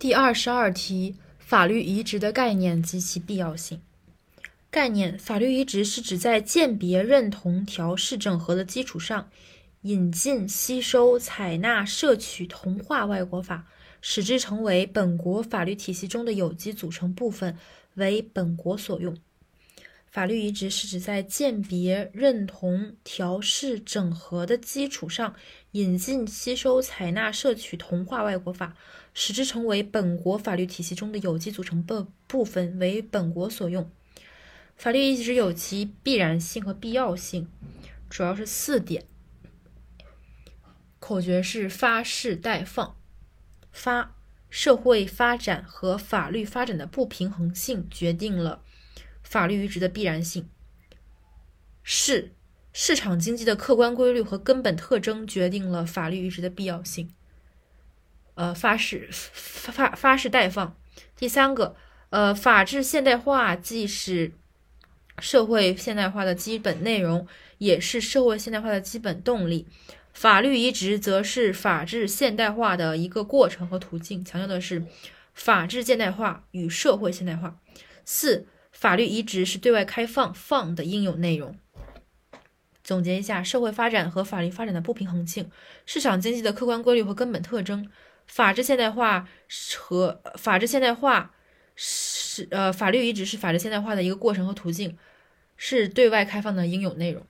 第二十二题：法律移植的概念及其必要性。概念：法律移植是指在鉴别、认同、调试、整合的基础上，引进、吸收、采纳、摄取、同化外国法，使之成为本国法律体系中的有机组成部分，为本国所用。法律移植是指在鉴别、认同、调试、整合的基础上，引进、吸收、采纳、摄取、同化外国法，使之成为本国法律体系中的有机组成部部分，为本国所用。法律移植有其必然性和必要性，主要是四点。口诀是发誓待放。发，社会发展和法律发展的不平衡性决定了。法律移植的必然性，是市场经济的客观规律和根本特征决定了法律移植的必要性。呃，发誓发发誓待放。第三个，呃，法治现代化既是社会现代化的基本内容，也是社会现代化的基本动力。法律移植则是法治现代化的一个过程和途径，强调的是法治现代化与社会现代化。四。法律移植是对外开放放的应有内容。总结一下：社会发展和法律发展的不平衡性，市场经济的客观规律和根本特征，法治现代化和法治现代化是呃法律移植是法治现代化的一个过程和途径，是对外开放的应有内容。